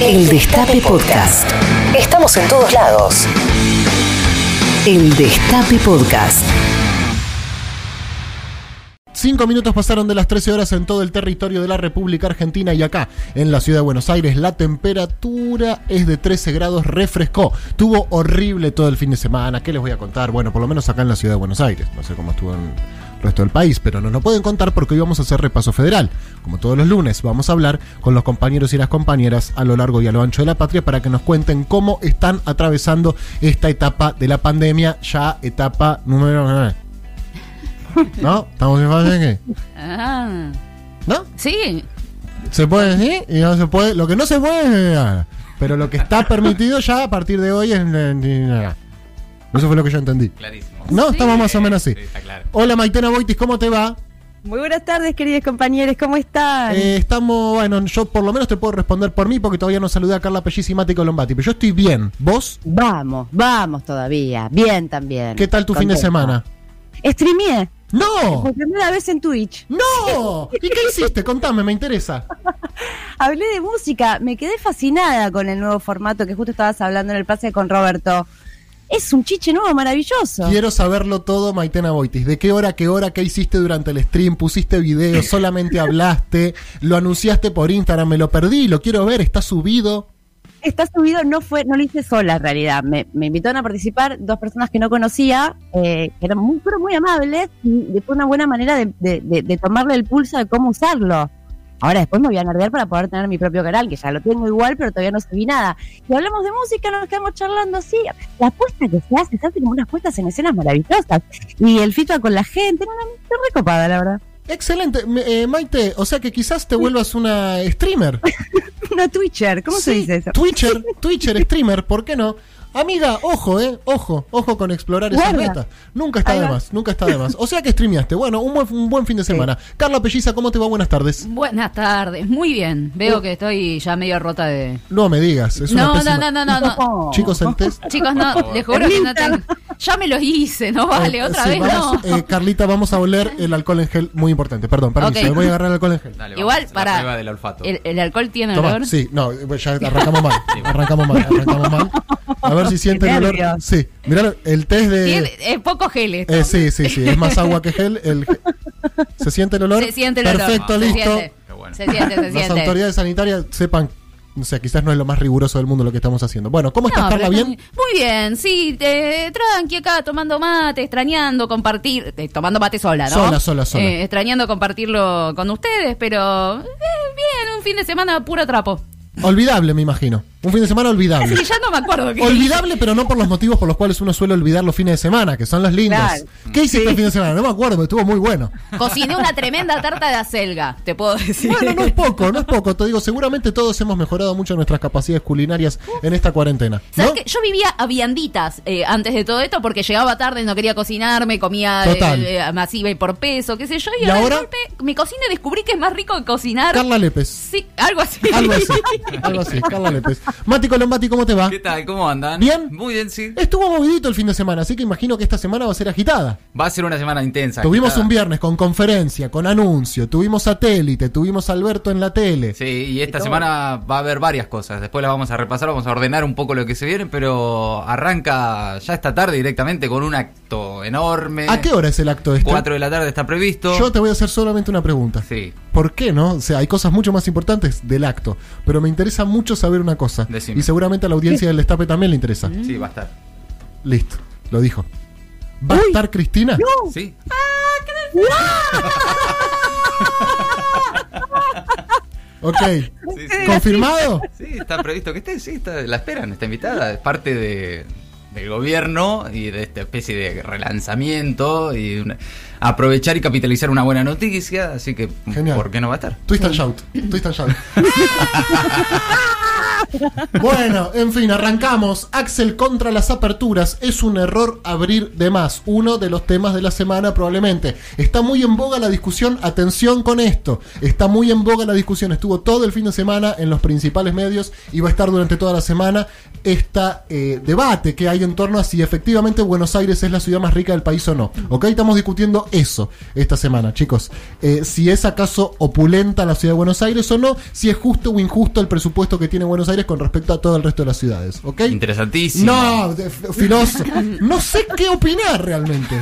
El Destape Podcast. Estamos en todos lados. El Destape Podcast. Cinco minutos pasaron de las 13 horas en todo el territorio de la República Argentina y acá, en la ciudad de Buenos Aires, la temperatura es de 13 grados, refrescó. Tuvo horrible todo el fin de semana. ¿Qué les voy a contar? Bueno, por lo menos acá en la ciudad de Buenos Aires. No sé cómo estuvo en resto del país, pero no nos pueden contar porque hoy vamos a hacer repaso federal. Como todos los lunes, vamos a hablar con los compañeros y las compañeras a lo largo y a lo ancho de la patria para que nos cuenten cómo están atravesando esta etapa de la pandemia, ya etapa número 9. ¿No? ¿Estamos en fase de qué? Ah, ¿No? sí, Se puede decir y no se puede. Lo que no se puede es nada. Pero lo que está permitido ya a partir de hoy es. Eso fue lo que yo entendí. Clarísimo. No, estamos más o menos así. Sí, está claro. Hola Maitena Boitis, ¿cómo te va? Muy buenas tardes, queridos compañeros, ¿cómo están? Eh, estamos, bueno, yo por lo menos te puedo responder por mí porque todavía no saludé a Carla Pelliz y Mati Colombati, pero yo estoy bien. ¿Vos? Vamos, vamos todavía. Bien también. ¿Qué tal tu fin de semana? Streameé ¡No! por primera vez en Twitch. ¡No! ¿Y qué hiciste? Contame, me interesa. Hablé de música, me quedé fascinada con el nuevo formato que justo estabas hablando en el pase con Roberto. Es un chiche nuevo maravilloso. Quiero saberlo todo, Maitena Boitis. ¿De qué hora, qué hora, qué hiciste durante el stream? ¿Pusiste video? ¿Solamente hablaste? ¿Lo anunciaste por Instagram? Me lo perdí, lo quiero ver, está subido. Está subido, no fue, no lo hice sola en realidad. Me, me invitaron a participar dos personas que no conocía, eh, que eran muy, pero muy amables, y fue una buena manera de, de- de- de tomarle el pulso de cómo usarlo. Ahora después me voy a nerdear para poder tener mi propio canal, que ya lo tengo igual, pero todavía no subí nada. Y hablamos de música, nos quedamos charlando así. La apuesta que se hace, se hace como unas puestas en escenas maravillosas. Y el feedback con la gente, no, no, estoy recopada, la verdad. Excelente. Eh, Maite, o sea que quizás te vuelvas una streamer. Una Twitcher, ¿cómo se Sí, dice eso? Twitcher, Twitcher, streamer, ¿por qué no? Amiga, ojo, eh, ojo, ojo con explorar esas Guarda. metas. Nunca está Ahí de va. más, nunca está de más. O sea que streameaste. Bueno, un buen, un buen fin de semana. Carla Pelliza, ¿cómo te va? Buenas tardes. buenas tardes, muy bien. Veo que estoy ya medio rota de. No me digas, es una No, pésima- no, no, no, no, no. Chicos, el test. Chicos, no, les juro que no tengo. Ya me los hice, no vale, Eh, otra sí, vez vamos, no. eh, Carlita, vamos a oler el alcohol en gel, muy importante. Perdón, permiso, Ok. me voy a agarrar el alcohol en gel. Dale, Igual, vamos, para. La del olfato. El, el alcohol tiene Toma, olor. sí, no, eh, ya arrancamos mal. Arrancamos mal, arrancamos mal. A ver si siente el olor. Sí, mirá el test de. Tiene eh, poco gel esto. Eh, sí, sí, sí, es más agua que gel. El... ¿Se siente el olor? Se siente el Perfecto, olor. Se listo. siente. Se siente, Las autoridades sanitarias sepan, o sea, quizás no es lo más riguroso del mundo lo que estamos haciendo. Bueno, ¿cómo estás, No, Carla? ¿Bien? muy bien, sí, eh, tranqui acá tomando mate, extrañando compartir, eh, tomando mate sola, ¿no? Sola, sola, sola. Eh, extrañando compartirlo con ustedes, pero eh, bien, un fin de semana puro trapo. Olvidable, me imagino. Un fin de semana olvidable. Sí, ya no me acuerdo Olvidable, pero no por los motivos por los cuales uno suele olvidar los fines de semana, que son los lindos. Claro. ¿Qué hiciste el fin de semana? No me acuerdo, pero estuvo muy bueno. Cociné una tremenda tarta de acelga, te puedo decir. Bueno, no es poco, no es poco. Te digo, seguramente todos hemos mejorado mucho nuestras capacidades culinarias en esta cuarentena. ¿Sabes ¿no? qué? Yo vivía a vianditas eh, antes de todo esto porque llegaba tarde, no quería cocinarme, comía Total. eh, eh, masiva y por peso, qué sé yo. Y, ¿Y ahora, de golpe cociné y descubrí que es más rico que cocinar. Carla Lépez. Sí, algo así. Algo así, algo así, Carla Lépez. Mati Colombati, ¿cómo te va? ¿Qué tal? ¿Cómo andan? ¿Bien? Muy bien, sí. Estuvo movidito el fin de semana, así que imagino que esta semana va a ser agitada. Va a ser una semana intensa. Tuvimos agitada. un viernes con conferencia, con anuncio, tuvimos satélite, tuvimos a Alberto en la tele. Sí, y esta semana va a haber varias cosas. Después las vamos a repasar, vamos a ordenar un poco lo que se viene, pero arranca ya esta tarde directamente con un acto enorme. ¿A qué hora es el acto este? 4 de la tarde está previsto. Yo te voy a hacer solamente una pregunta. Sí. ¿Por qué no? O sea, hay cosas mucho más importantes del acto, pero me interesa mucho saber una cosa. Decime. Y seguramente a la audiencia del Destape también le interesa. Sí, va a estar. Listo, lo dijo. ¿Va a estar Cristina? Sí. Ok. Sí, sí. ¿Confirmado? Sí, está previsto que esté, sí, está, la esperan, está invitada, es parte de, del gobierno y de esta especie de relanzamiento y una- aprovechar y capitalizar una buena noticia, así que Genial. ¿por qué no va a estar? Twist and shout. Twist and shout. Bueno, en fin, arrancamos. Axel contra las aperturas. Es un error abrir de más. Uno de los temas de la semana probablemente. Está muy en boga la discusión. Atención con esto. Está muy en boga la discusión. Estuvo todo el fin de semana en los principales medios y va a estar durante toda la semana este debate que hay en torno a si efectivamente Buenos Aires es la ciudad más rica del país o no. Ok, estamos discutiendo eso esta semana, chicos. Eh, si es acaso opulenta la ciudad de Buenos Aires o no, si es justo o injusto el presupuesto que tiene Buenos Buenos Aires con respecto a todo el resto de las ciudades. ¿Ok? Interesantísimo. No, de- f- filoso. No sé qué opinar realmente.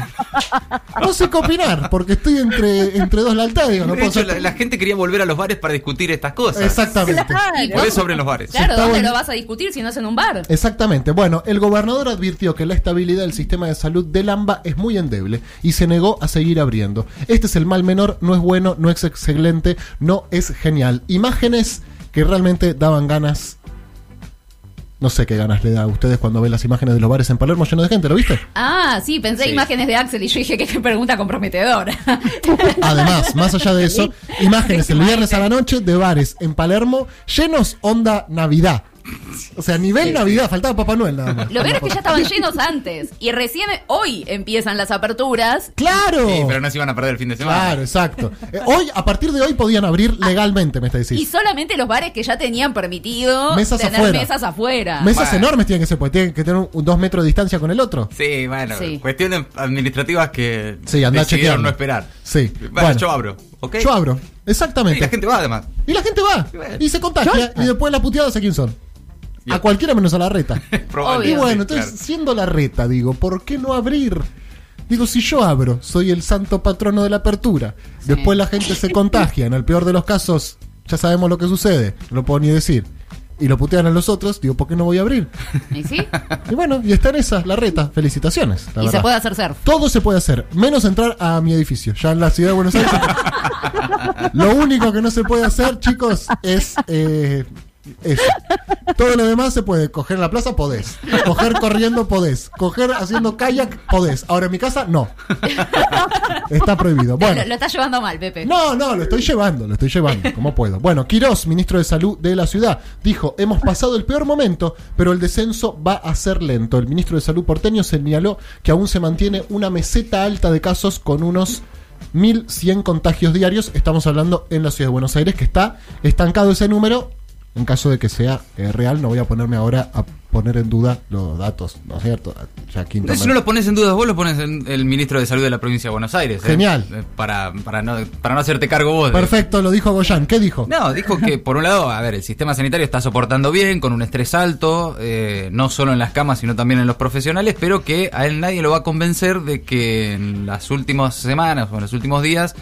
No sé qué opinar, porque estoy entre, entre dos lealtades. Digo, no de hecho, la, la gente quería volver a los bares para discutir estas cosas. Exactamente. Y Por eso abren los bares. Claro, ¿dónde bueno. lo vas a discutir si no es en un bar? Exactamente. Bueno, el gobernador advirtió que la estabilidad del sistema de salud del AMBA es muy endeble y se negó a seguir abriendo. Este es el mal menor, no es bueno, no es excelente, no es genial. Imágenes que realmente daban ganas. No sé qué ganas le da a ustedes cuando ven las imágenes de los bares en Palermo llenos de gente, ¿lo viste? Ah, sí, pensé Sí. imágenes de Axel y yo dije que qué pregunta comprometedora. Además, más allá de eso, imágenes el viernes a la noche de bares en Palermo llenos onda Navidad. O sea, nivel Navidad, faltaba Papá Noel nada más. Lo peor es que ya estaban llenos antes y recién hoy empiezan las aperturas. ¡Claro! Sí, pero no se iban a perder el fin de semana. Claro, exacto. Eh, hoy, a partir de hoy, podían abrir legalmente, me está Y diciendo. solamente los bares que ya tenían permitido Mesas tener afuera. mesas afuera. Mesas Bueno. enormes tienen que ser, porque tienen que tener un, un dos metros de distancia con el otro. Sí, bueno, Sí. cuestiones administrativas que Sí, andá decidieron chequeando. no esperar. Sí. Bueno, Bueno, yo abro, ¿ok? Yo abro. Exactamente. la gente va además. Y la gente va. Y se contagia. Y después la puteada, ¿a quién son? A cualquiera menos a la reta. Y bueno, entonces, claro. siendo la reta, digo, ¿por qué no abrir? Digo, si yo abro, soy el santo patrono de la apertura. Después la gente se contagia. En el peor de los casos, ya sabemos lo que sucede. No lo puedo ni decir. Y lo putean a los otros. Digo, ¿por qué no voy a abrir? ¿Y sí? Y bueno, y está en esa, la reta. Felicitaciones. la y se puede hacer surf. Todo se puede hacer, menos entrar a mi edificio. Ya en la ciudad de Buenos Aires. lo único que no se puede hacer, chicos, es eh, eso. Todo lo demás se puede. Coger en la plaza, podés. Coger corriendo, podés. Coger haciendo kayak, podés. Ahora en mi casa, no. Está prohibido. Bueno. Lo, lo estás llevando mal, Pepe. No, no, lo estoy llevando, lo estoy llevando, como puedo. Bueno, Quirós, ministro de Salud de la ciudad, dijo, hemos pasado el peor momento, pero el descenso va a ser lento. El ministro de Salud porteño señaló que aún se mantiene una meseta alta de casos con unos 1.100 contagios diarios. Estamos hablando en la ciudad de Buenos Aires, que está estancado ese número. En caso de que sea eh, real, no voy a ponerme ahora a poner en duda los datos, ¿no es cierto? Ya quinto Si no lo pones en duda vos, lo pones en el ministro de Salud de la provincia de Buenos Aires. ¿eh? Genial. Eh, Para, para, no, para no hacerte cargo vos. de- Perfecto, lo dijo Goyan. ¿Qué dijo? No, dijo que por un lado, a ver, el sistema sanitario está soportando bien, con un estrés alto, eh, no solo en las camas, sino también en los profesionales, pero que a él nadie lo va a convencer de que en las últimas semanas o en los últimos días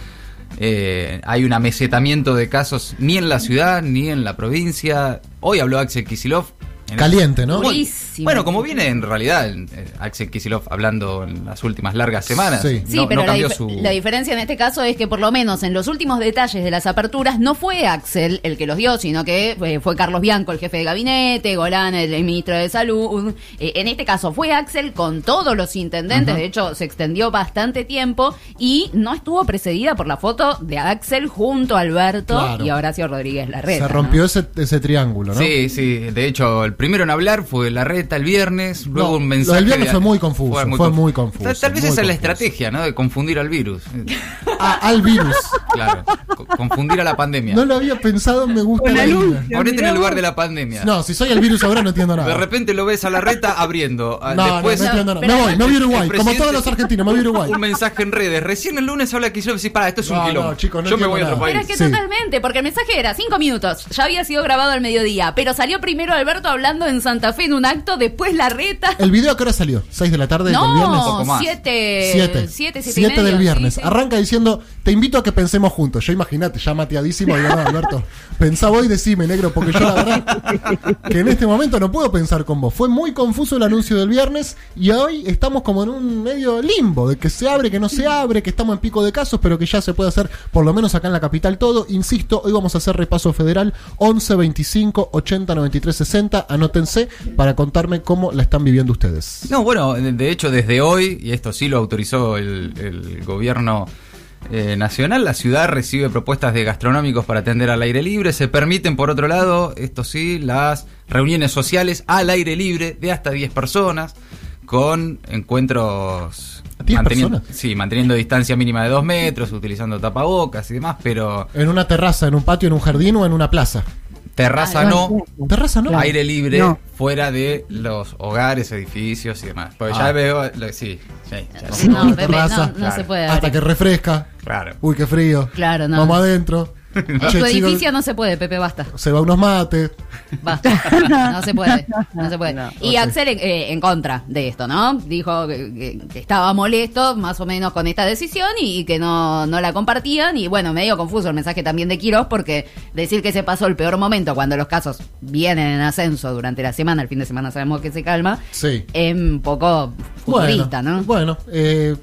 eh, hay un amesetamiento de casos ni en la ciudad ni en la provincia. Hoy habló Axel Kisilov. En- Caliente, ¿no? Bueno, Durísimo. Bueno, como viene en realidad eh, Axel Kisilov hablando en las últimas largas semanas, Sí. Sí, no, pero no la, cambió dif- su... la diferencia en este caso es que por lo menos en los últimos detalles de las aperturas no fue Axel el que los dio, sino que eh, fue Carlos Bianco, el jefe de gabinete, Golán, el, el ministro de Salud. Eh, en este caso fue Axel con todos los intendentes, de hecho se extendió bastante tiempo y no estuvo precedida por la foto de Axel junto a Alberto Claro. y a Horacio Rodríguez Larreta. Se rompió ese, ese triángulo, ¿no? Sí, sí. De hecho, el primero en hablar fue Larreta el viernes, luego No, un lo mensaje. del viernes de- fue muy confuso, fue muy confu- confuso, Tal, tal vez esa es la estrategia, ¿no? De confundir al virus. Ah, al virus. Claro. co- confundir a la pandemia. No lo había pensado, me gusta la la luz. Ponete en el lugar de la pandemia. No, si soy el virus ahora no entiendo nada. De repente lo ves a Larreta abriendo. ah, no, Después, no, no entiendo nada. Me voy, me voy a Uruguay, el como todos los argentinos, me voy a Uruguay. un mensaje en redes. Recién el lunes habla que yo decís, para, esto es un quilombo. no, chicos, no yo me voy a otro nada. Pero país. es que Sí. totalmente, porque el mensaje era cinco minutos. Ya había sido grabado al mediodía, pero salió primero Alberto hablando en Santa Fe en un acto, después la reta. ¿El video a qué hora salió? ¿6 de la tarde del viernes? No, Poco más. siete, Siete. siete, siete, y Siete del viernes. sí, sí. Arranca diciendo, te invito a que pensemos juntos. Yo imagínate, ya mateadísimo, digo, no, Alberto, pensá vos y decime, negro, porque yo la verdad que en este momento no puedo pensar con vos. Fue muy confuso el anuncio del viernes y hoy estamos como en un medio limbo, de que se abre, que no se abre, que estamos en pico de casos, pero que ya se puede hacer, por lo menos acá en la capital, todo. Insisto, hoy vamos a hacer repaso federal 11 25 80 93 60. Anótense para contarme cómo la están viviendo ustedes. No, bueno, de, hecho desde hoy, y esto sí lo autorizó el, el gobierno eh, nacional, la ciudad recibe propuestas de gastronómicos para atender al aire libre. Se permiten, por otro lado, esto sí, las reuniones sociales al aire libre de hasta 10 personas, con encuentros... 10 manteniendo- personas. Sí, manteniendo distancia mínima de 2 metros, utilizando tapabocas y demás, pero En una terraza, en un patio, en un jardín o en una plaza. Terraza Ah, no, Terraza no. aire libre No. fuera de los hogares, edificios y demás. Porque Ah. ya veo, lo- sí, sí, ya Sí. No, terraza, no, no claro. se puede. Hasta que refresca. Claro. Uy, qué frío. Claro, no. Vamos adentro. En tu edificio no se puede, Pepe, basta. Se va unos mates. Basta. No se puede. No se puede. No. Y Ok. Axel eh, en contra de esto, ¿no? Dijo que, que- que estaba molesto más o menos con esta decisión y, y que no, no la compartían. Y bueno, medio confuso el mensaje también de Quiroz porque decir que se pasó el peor momento cuando los casos vienen en ascenso durante la semana, el fin de semana sabemos que se calma, Sí. es un poco futurista, bueno, ¿no? Bueno, eh,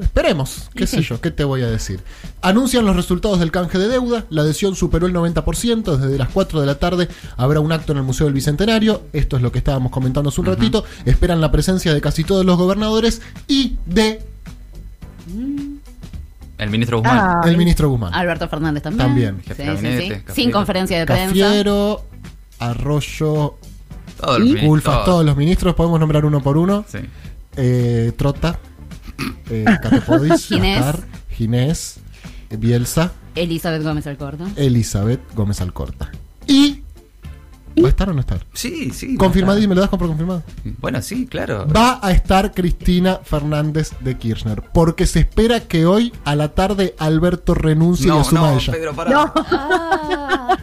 esperemos, qué sé yo, qué te voy a decir. Anuncian los resultados del canje de deuda, la adhesión superó el 90%, desde las 4 de la tarde habrá un acto en el Museo del Bicentenario, esto es lo que estábamos comentando hace un ratito, esperan la presencia de casi todos los gobernadores y de El ministro Guzmán. Ah, el ministro Guzmán. Alberto Fernández también. También. Jefe Sí, de sí, sí. Sin conferencia de prensa. Cafiero, Arroyo, ministros, Ulfas, todos los ministros, podemos nombrar uno por uno. Sí. Eh, Trota, eh, Catepodis, Ginés. Bielsa, Elizabeth Gómez Alcorta. Elizabeth Gómez Alcorta. ¿Y? ¿Va a estar o no estar? Sí, sí. Confirmado y me lo das por confirmado. Bueno, sí, claro. Va a estar Cristina Fernández de Kirchner. Porque se espera que hoy a la tarde Alberto renuncie y No, asuma no, ella. Pedro, pará. No. Ah.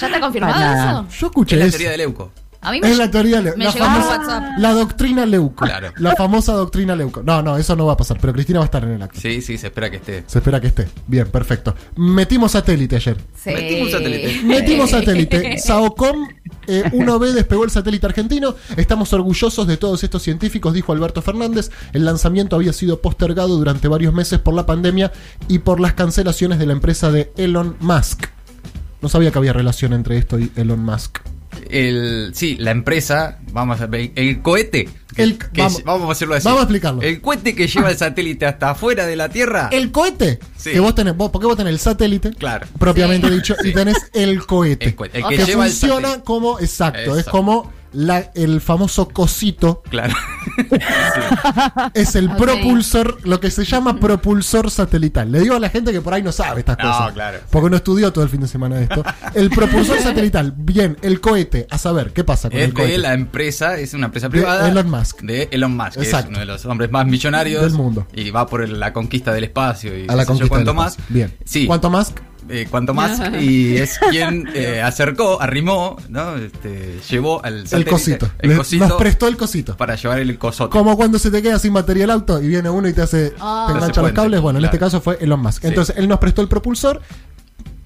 ¿Ya está confirmado Para. eso? Yo escuché Es la eso. teoría de Leuco. A mí me, Es la teoría Leuco. me La, llegó por famosa- WhatsApp. la doctrina Leuco. Claro. La famosa doctrina Leuco. No, no, eso no va a pasar. Pero Cristina va a estar en el acto. Sí, sí, se espera que esté. Se espera que esté. Bien, perfecto. Metimos satélite ayer. Sí. Metimos satélite. Metimos satélite. Saocom eh, 1B despegó el satélite argentino. Estamos orgullosos de todos estos científicos, dijo Alberto Fernández. El lanzamiento había sido postergado durante varios meses por la pandemia y por las cancelaciones de la empresa de Elon Musk. No sabía que había relación entre esto y Elon Musk. El, sí, la empresa, vamos a ver, el cohete. que- El- que vamos- vamos a hacerlo así. vamos a explicarlo. El cohete que lleva el satélite hasta afuera de la Tierra. El cohete. Sí. Que vos tenés, vos, porque vos tenés el satélite, Claro. propiamente Sí. dicho, y tenés el cohete. El cohete, el que que lleva el funciona como, exacto, es como la- el famoso cosito Claro. es el propulsor, lo que se llama propulsor satelital. Le digo a la gente que por ahí no sabe estas No, cosas. claro. Porque no estudió todo el fin de semana esto. El propulsor satelital, bien, el cohete, a saber, ¿qué pasa con Es el cohete? de la empresa, es una empresa De privada. Elon Musk. De Elon Musk, que es Exacto. uno de los hombres más millonarios Del mundo. Y va por el- la conquista del espacio y A la conquista cuánto del más. Bien. Sí. ¿Cuánto más? Eh, cuanto más y es quien eh, acercó, arrimó, ¿no? Este, llevó al El satélite, cosito. el Le- cosito nos prestó el cosito. para llevar el cosote. Como cuando se te queda sin batería el auto y viene uno y te hace Ah. te engancha los cables. Bueno, en este caso fue Elon Musk. Sí. Entonces, él nos prestó el propulsor,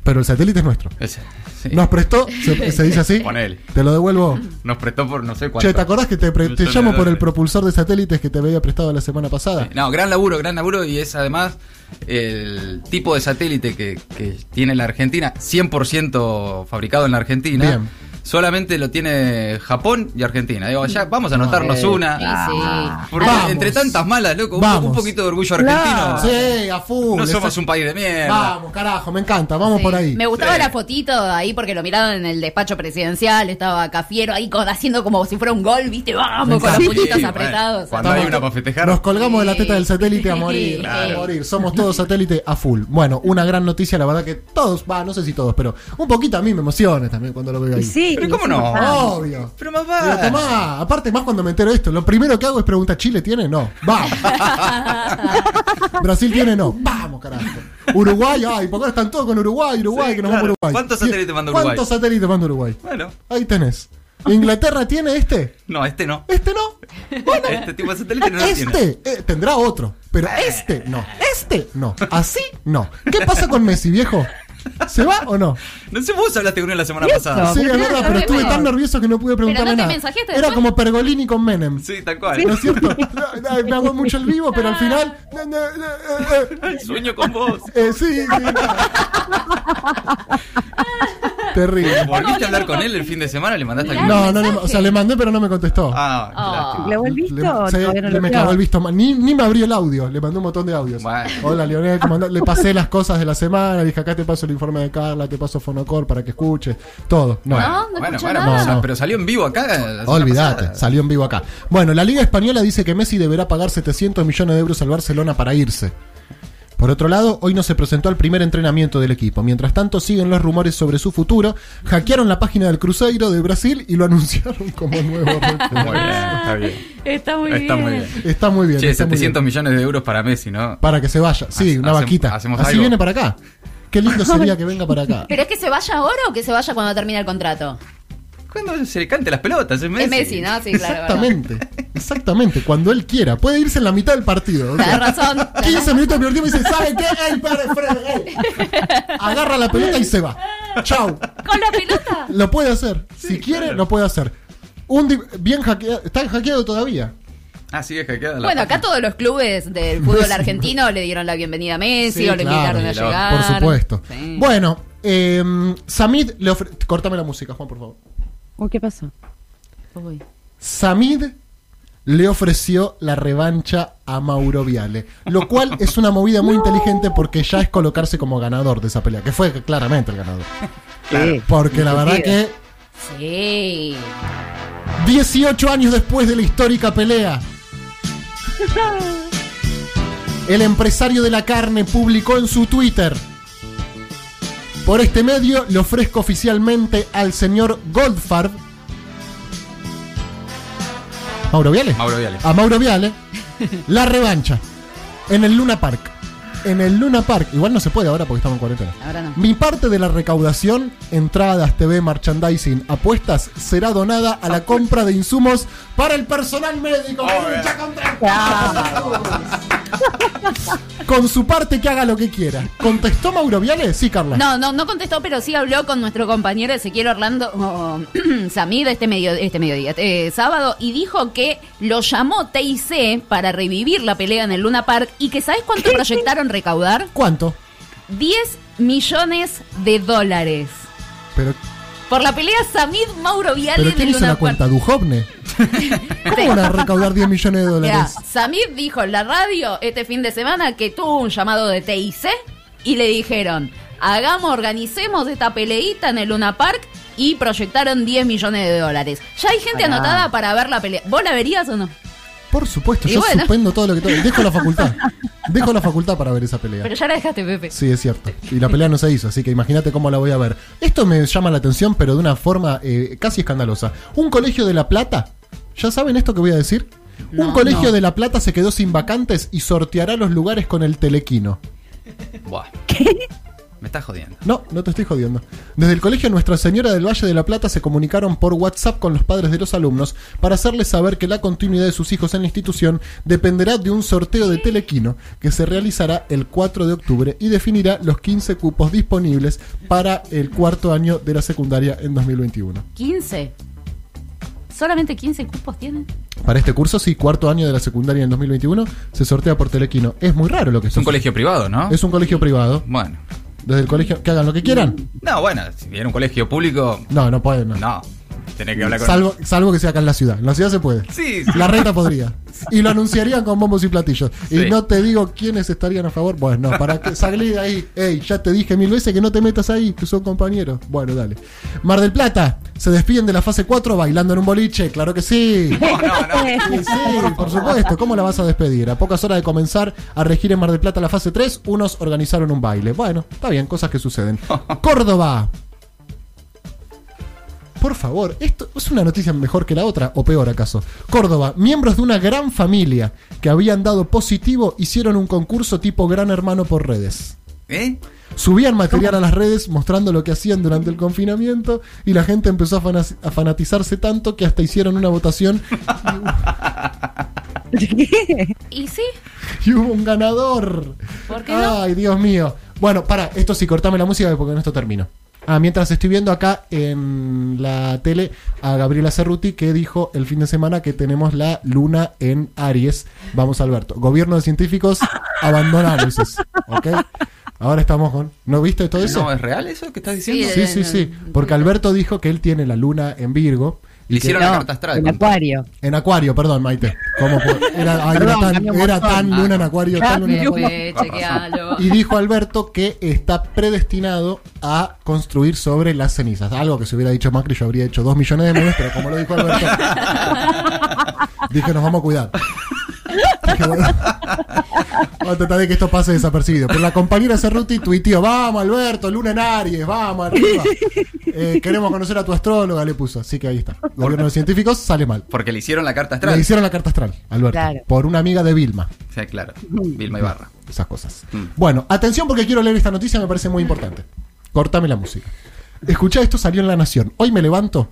pero el satélite es nuestro. Ese, sí. Nos prestó, se, se dice así. Ponele. Te lo devuelvo. Nos prestó por no sé cuánto. Che, ¿te acordás que te, pre- llamo por el propulsor de satélites que te había prestado la semana pasada? Sí, No, gran laburo, gran laburo y es además el tipo de satélite que, que tiene la Argentina, 100% fabricado en la Argentina. Bien. Solamente lo tiene Japón y Argentina. Digo, ya vamos a anotarnos Eh, una. Sí, sí. Porque Vamos. entre tantas malas, loco, un- Vamos. un poquito de orgullo argentino. Claro. Sí, a full. No somos un país de mierda. Vamos, carajo, me encanta. Vamos Sí. por ahí. Me gustaba Sí. la fotito ahí porque lo miraron en el despacho presidencial. Estaba Cafiero ahí con- haciendo como si fuera un gol, ¿viste? Vamos, con los puñitos Sí, bueno, apretados. cuando hay una para festejar. Nos colgamos de la teta del satélite a Sí, morir, claro. a morir. Somos todos satélite a full. Bueno, una gran noticia, la verdad que todos, va, no sé si todos, pero un poquito a mí me emociona también cuando lo veo ahí. Sí, Pero ¿cómo no? Obvio. Pero más Pero va. tomá, aparte más cuando me entero de esto, lo primero que hago es preguntar, ¿Chile tiene? No. Vamos. Brasil tiene, no. Vamos, carajo. Uruguay, ay, porque ahora están todos con Uruguay, Uruguay, Sí, que nos claro. vamos a Uruguay. ¿Cuántos satélites manda Uruguay? ¿Cuántos satélites manda Uruguay? Bueno, Ahí tenés. ¿Inglaterra tiene este? no, este no. ¿Este no? Este tipo de satélite no lo tiene. Este eh, tendrá otro, pero este no. Este no. Así no. ¿Qué pasa con Messi, viejo? ¿Se va o no? No sé, vos hablaste con él la semana ¿Y pasada. Sí, es verdad, pero estuve tan nervioso que no pude preguntarle nada. Era como Pergolini con Menem. Sí, tal cual. ¿No es cierto? Me hago mucho el vivo, pero al final. eh, eh, Sueño con vos. eh, sí, sí. Terrible. ¿Volviste a hablar con él el fin de semana? ¿Le mandaste algún No, no, le- o sea, le mandé, pero no me contestó. Ah, lástima. ¿Le volviste Le, o no le lo me cagó el visto. mal. Ni, ni me abrió el audio. Le mandé un montón de audios. Bueno. Hola, Leonel. ¿cómo andás? Le pasé las cosas de la semana. Dije, acá te paso el informe de Carla, te paso Fonocor para que escuches. Todo. No. No, no bueno, bueno, nada. O sea, pero salió en vivo acá. Olvídate, salió en vivo acá. Bueno, la Liga Española dice que Messi deberá pagar 700 millones de euros al Barcelona para irse. Por otro lado, hoy no se presentó al primer entrenamiento del equipo. Mientras tanto, siguen los rumores sobre su futuro. Hackearon la página del Cruzeiro de Brasil y lo anunciaron como nuevo Muy bien, refuerzo. está bien. Está muy Está bien. muy bien. Está muy bien. Che, está muy 700 bien. millones de euros para Messi, ¿no? Para que se vaya. Sí, Hace- una vaquita. hacemos Así algo. viene para acá. Qué lindo sería que venga para acá. ¿Pero es que se vaya ahora o que se vaya cuando termine el contrato? Cuando se le cante las pelotas, es Messi. Es Messi, ¿no? Sí, claro. Exactamente, exactamente, cuando él quiera. Puede irse en la mitad del partido. o sea, Tienes razón. 15 minutos del primer tiempo y dice, ¿saben qué? ¡Ey, padre Fred! ey". Agarra la pelota y se va. Chau. ¿Con la pelota? Lo puede hacer. Si quiere, lo puede hacer. Un bien hackeado. Está hackeado todavía. Ah, sigue hackeada la Bueno, acá todos los clubes del fútbol argentino le dieron la bienvenida a Messi Sí, o le claro, invitaron a llegar. Por supuesto. Sí. Bueno, eh, Samid le ofrece. Cortame la música, Juan, por favor. Uy, ¿Qué pasó? Uy. Samid le ofreció la revancha a Mauro Viale, lo cual es una movida muy inteligente porque ya es colocarse como ganador de esa pelea, que fue claramente el ganador. Sí. Porque la verdad que Sí. 18 años después de la histórica pelea, el empresario de la carne publicó en su Twitter. Por este medio le ofrezco oficialmente al señor Goldfarb. Mauro Viale. Mauro Viale. A Mauro Viale. La revancha. En el Luna Park. En el Luna Park. Igual no se puede ahora porque estamos en cuarentena. Ahora no. Mi parte de la recaudación, entradas, TV, merchandising, apuestas, será donada a la compra de insumos para el personal médico. que lucha contra- Con su parte que haga lo que quiera. ¿Contestó Mauro Viale? Sí, Carla. No, no, no contestó, pero sí habló con nuestro compañero Ezequiel Orlando oh, Samir este, medio, este mediodía, eh, sábado, y dijo que lo llamó TIC para revivir la pelea en el Luna Park y que ¿sabes cuánto proyectaron recaudar? ¿Cuánto? 10 millones de dólares. Pero, Por la pelea Samid Mauro Viale pero ¿quién la Park. cuenta? ¿Dujovne? ¿Cómo van a recaudar 10 millones de Mirá, dólares? Samid dijo en la radio este fin de semana que tuvo un llamado de TIC y le dijeron, hagamos, organicemos esta peleita en el Luna Park y proyectaron 10 millones de dólares. Ya hay gente Pará. anotada para ver la pelea. ¿Vos la verías o no? Por supuesto, Y yo bueno. suspendo todo lo que... to- Dejo la facultad. Dejo la facultad para ver esa pelea. Pero ya la dejaste, Pepe. Sí, es cierto. Y la pelea no se hizo, así que imagínate cómo la voy a ver. Esto me llama la atención, pero de una forma eh, casi escandalosa. Un colegio de La Plata, ¿ya saben esto que voy a decir? Un colegio no. de La Plata se quedó sin vacantes y sorteará los lugares con el telequino. Buah. Me estás jodiendo. No, no te estoy jodiendo. Desde el colegio Nuestra Señora del Valle de la Plata se comunicaron por WhatsApp con los padres de los alumnos para hacerles saber que la continuidad de sus hijos en la institución dependerá de un sorteo de telequino que se realizará el 4 de octubre y definirá los 15 cupos disponibles para el cuarto año de la secundaria en 2021. 15. ¿Solamente 15 cupos tienen? Para este curso, sí, cuarto año de la secundaria en 2021 se sortea por telequino. Es muy raro lo que Es un sucede. colegio privado, ¿no? Es un colegio privado. Bueno. Desde el colegio, que hagan lo que quieran. No, bueno, si viene un colegio público, No, no pueden. no. no. Que hablar con. Salvo, salvo que sea acá en la ciudad. En la ciudad se puede. Sí, sí. La reta podría. Y lo anunciarían con bombos y platillos. Y Sí. no te digo quiénes estarían a favor. Bueno, para que salí de ahí. Ey, ya te dije mil veces que no te metas ahí, que son compañeros. Bueno, dale. Mar del Plata, se despiden de la fase 4 bailando en un boliche. Claro que sí. No, no, no. Sí, sí, por supuesto. ¿Cómo la vas a despedir? A pocas horas de comenzar a regir en Mar del Plata la fase 3, unos organizaron un baile. Bueno, está bien, cosas que suceden. Córdoba. Por favor, ¿esto es una noticia mejor que la otra o peor acaso? Córdoba, miembros de una gran familia que habían dado positivo hicieron un concurso tipo Gran Hermano por redes. ¿Eh? Subían material a las redes mostrando lo que hacían durante el confinamiento y la gente empezó a, fana- a fanatizarse tanto que hasta hicieron una votación ¿Y sí? y hubo un ganador. ¿Por qué no? Ay, Dios mío. Bueno, para, esto sí, cortame la música porque con esto termino. Ah, mientras estoy viendo acá en la tele a Gabriela Cerruti que dijo el fin de semana que tenemos la luna en Aries. Vamos, Alberto. Gobierno de científicos, abandonamos. ¿Ok? Ahora estamos con. ¿No viste todo eso? ¿No es real eso que estás diciendo? Sí, Sí, sí, sí. Porque Alberto dijo que él tiene la luna en Virgo. Le hicieron la carta astral. en acuario. En Acuario, perdón, Maite. ¿Cómo fue? Era, ay, era Perdón, tan, era luna en Acuario. tan luna en. Acuario. Y dijo Alberto que está predestinado a construir sobre las cenizas. Algo que si hubiera dicho Macri yo habría hecho dos millones de memes, pero como lo dijo Alberto, dije nos vamos a cuidar. Vamos a tratar de que esto pase desapercibido. Pero la compañera Cerruti tuiteó, vamos Alberto, luna en Aries, vamos arriba. Eh, queremos conocer a tu astróloga, le puso. Así que ahí está. Gobierno de científicos sale mal. Porque le hicieron la carta astral. Le hicieron la carta astral, Alberto, Claro. por una amiga de Vilma. Sí, claro. Vilma Ibarra. esas cosas. Bueno, atención porque quiero leer esta noticia, me parece muy importante. Cortame la música. Escuchá, esto salió en La Nación. Hoy me levanto,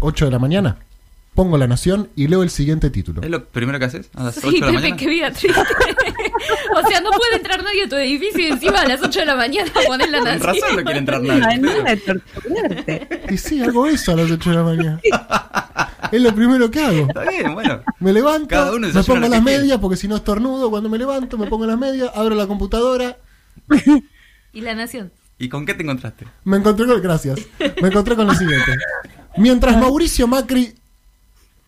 8 de la mañana, pongo La Nación y leo el siguiente título. ¿Es lo primero que haces? A las 8 Sí, de la Pepe, mañana. qué vida triste. o sea, no puede entrar nadie a tu edificio y encima a las 8 de la mañana poner la Con nación. razón no quiere entrar nadie. Y sí, hago eso a las 8 de la mañana. Es lo primero que hago. Está bien, bueno. Me levanto, Cada uno me pongo las medias porque si no estornudo, cuando me levanto me pongo las medias, abro la computadora, Y la nación. ¿Y con qué te encontraste? me encontré con gracias. Me encontré con lo siguiente. Mientras Mauricio Macri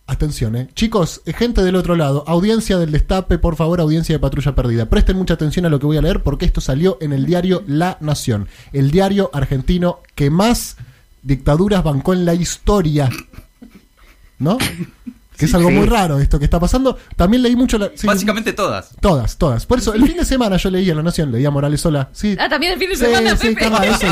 Atención, eh. Chicos, eh, gente del otro lado, audiencia del Destape, por favor, audiencia de Patrulla Perdida. Presten mucha atención a lo que voy a leer porque esto salió en el diario La Nación, el diario argentino que más dictaduras bancó en la historia. ¿No? Que es algo muy raro esto que está pasando. También leí mucho la... sí, Básicamente todas. Todas, todas. Por eso, el fin de semana yo leía La Nación, leía Morales Sola. Sí, Ah, también el fin de Sí, semana, sí, Pepe. toma, eso.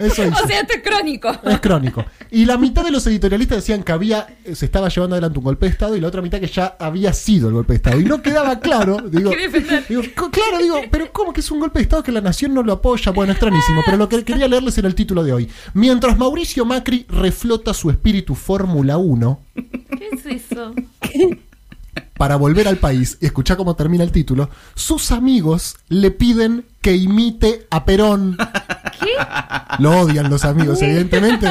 Eso hice. o sea, esto es crónico. Es crónico. Y la mitad de los editorialistas decían que había eh, se estaba llevando adelante un golpe de Estado y la otra mitad que ya había sido el golpe de Estado. Y no quedaba claro. Digo, digo, claro, digo, pero ¿cómo que es un golpe de Estado que la nación no lo apoya? Bueno, extrañísimo. Pero lo que quería leerles era el título de hoy. Mientras Mauricio Macri reflota su espíritu Fórmula 1 ¿Qué es eso? para volver al país, y escuchá cómo termina el título, sus amigos le piden que imite a Perón. ¿Qué? Lo odian los amigos, evidentemente.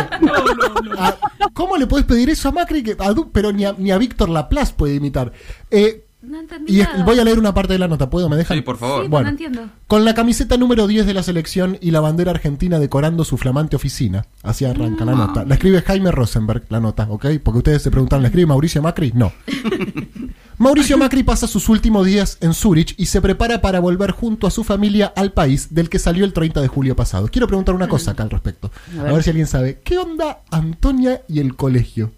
Ah, ¿Cómo le puedes pedir eso a Macri? Que, a pero ni a, ni a Víctor Laplace puede imitar. Eh, No entendí y es- nada. voy a leer una parte de la nota, ¿puedo? ¿Me dejan? Sí, por favor. Sí, Bueno. no entiendo. Con la camiseta número 10 de la selección y la bandera argentina decorando su flamante oficina. Así arranca la nota. La escribe Jaime Rosenberg, la nota, ¿ok? Porque ustedes se preguntan, ¿la escribe Mauricio Macri? No. Mauricio Macri pasa sus últimos días en Zurich y se prepara para volver junto a su familia al país del que salió el 30 de julio pasado. Quiero preguntar una cosa acá al respecto. A ver, si alguien sabe. ¿Qué onda Antonia y el colegio?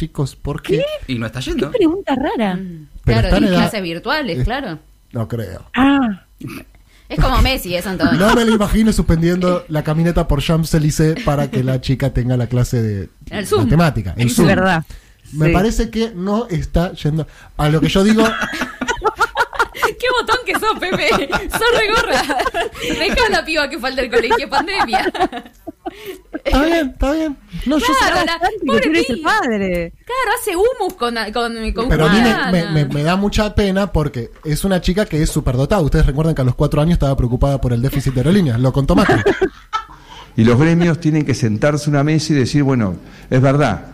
Chicos, ¿por qué? Y no está Qué yendo. pregunta rara. Pero claro, edad- clases virtuales, es- claro. No creo. Ah, Es como Messi, es Antonio. No me lo imagino suspendiendo la caminata por Champs-Élysées para que la chica tenga la clase de El Zoom. matemática. El es Zoom. verdad. Me Sí. parece que no está yendo. A lo que yo digo, ¿Qué botón que sos, Pepe? Sos re gorra. Deja a la piba que falta el colegio, pandemia. Está bien, está bien. No, yo Claro, la, pobre tú eres el padre. Claro, hace humus con, con, con Pero a mí me, me- me- me da mucha pena porque es una chica que es superdotada. Ustedes recuerdan que a los cuatro años estaba preocupada por el déficit de aerolíneas. Lo contó Macri. Y los gremios tienen que sentarse a una mesa y decir, bueno, es verdad,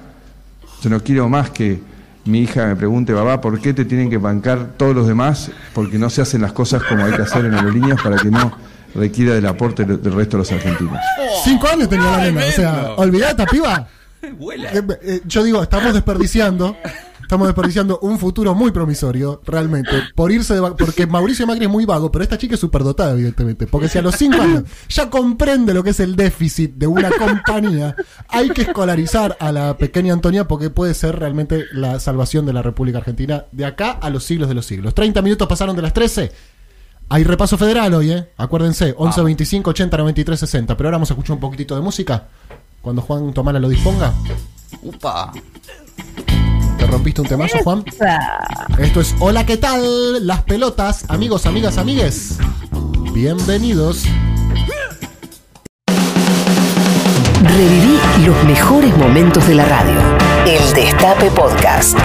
yo no quiero más que mi hija me pregunte, babá, ¿por qué te tienen que bancar todos los demás? Porque no se hacen las cosas como hay que hacer en aerolíneas para que no requiera del aporte del resto de los argentinos. Cinco años tenía la nena. O sea, olvidate, esta piba. Vuela. Eh, eh, yo digo, estamos desperdiciando. Estamos desperdiciando un futuro muy promisorio, realmente, por irse de porque Mauricio Macri es muy vago, pero esta chica es superdotada, evidentemente. Porque si a los cinco años ya comprende lo que es el déficit de una compañía, hay que escolarizar a la pequeña Antonia porque puede ser realmente la salvación de la República Argentina de acá a los siglos de los siglos. 30 minutos pasaron de las 13. Hay repaso federal hoy, ¿eh? Acuérdense, 11, 25, 80, 93, 60. Pero ahora vamos a escuchar un poquitito de música. Cuando Juan Tomala lo disponga. Upa. ¿Te rompiste un temazo, Juan? Ah, Esto es Hola, ¿qué tal? Las pelotas, amigos, amigas, amigues. Bienvenidos. Reviví los mejores momentos de la radio. El Destape Podcast.